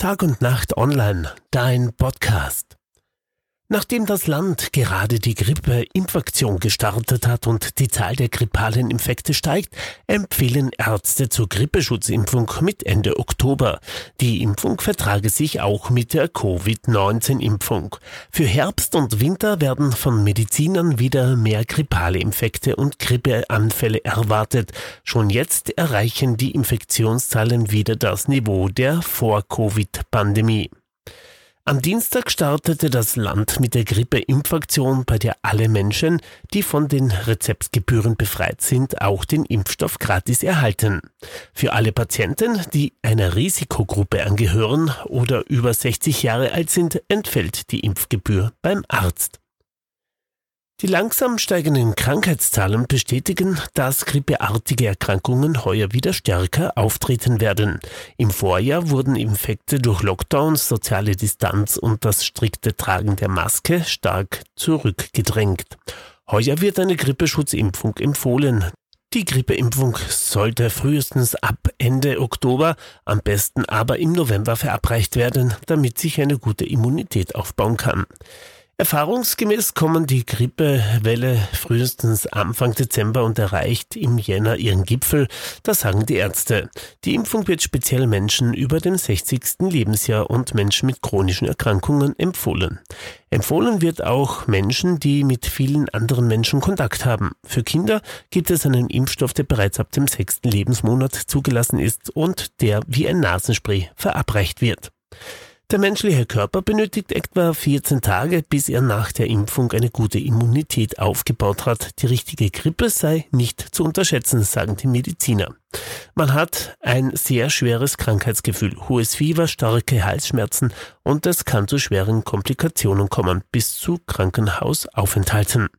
Tag und Nacht online, dein Podcast. Nachdem das Land gerade die Grippe-Impfaktion gestartet hat und die Zahl der grippalen Infekte steigt, empfehlen Ärzte zur Grippeschutzimpfung mit Ende Oktober. Die Impfung vertrage sich auch mit der Covid-19-Impfung. Für Herbst und Winter werden von Medizinern wieder mehr grippale Infekte und Grippeanfälle erwartet. Schon jetzt erreichen die Infektionszahlen wieder das Niveau der Vor-Covid-Pandemie. Am Dienstag startete das Land mit der Grippeimpfaktion, bei der alle Menschen, die von den Rezeptgebühren befreit sind, auch den Impfstoff gratis erhalten. Für alle Patienten, die einer Risikogruppe angehören oder über 60 Jahre alt sind, entfällt die Impfgebühr beim Arzt. Die langsam steigenden Krankheitszahlen bestätigen, dass grippeartige Erkrankungen heuer wieder stärker auftreten werden. Im Vorjahr wurden Infekte durch Lockdowns, soziale Distanz und das strikte Tragen der Maske stark zurückgedrängt. Heuer wird eine Grippeschutzimpfung empfohlen. Die Grippeimpfung sollte frühestens ab Ende Oktober, am besten aber im November verabreicht werden, damit sich eine gute Immunität aufbauen kann. Erfahrungsgemäß kommen die Grippewelle frühestens Anfang Dezember und erreicht im Jänner ihren Gipfel, das sagen die Ärzte. Die Impfung wird speziell Menschen über dem 60. Lebensjahr und Menschen mit chronischen Erkrankungen empfohlen. Empfohlen wird auch Menschen, die mit vielen anderen Menschen Kontakt haben. Für Kinder gibt es einen Impfstoff, der bereits ab dem sechsten Lebensmonat zugelassen ist und der wie ein Nasenspray verabreicht wird. Der menschliche Körper benötigt etwa 14 Tage, bis er nach der Impfung eine gute Immunität aufgebaut hat. Die richtige Grippe sei nicht zu unterschätzen, sagen die Mediziner. Man hat ein sehr schweres Krankheitsgefühl, hohes Fieber, starke Halsschmerzen und es kann zu schweren Komplikationen kommen, bis zu Krankenhausaufenthalten.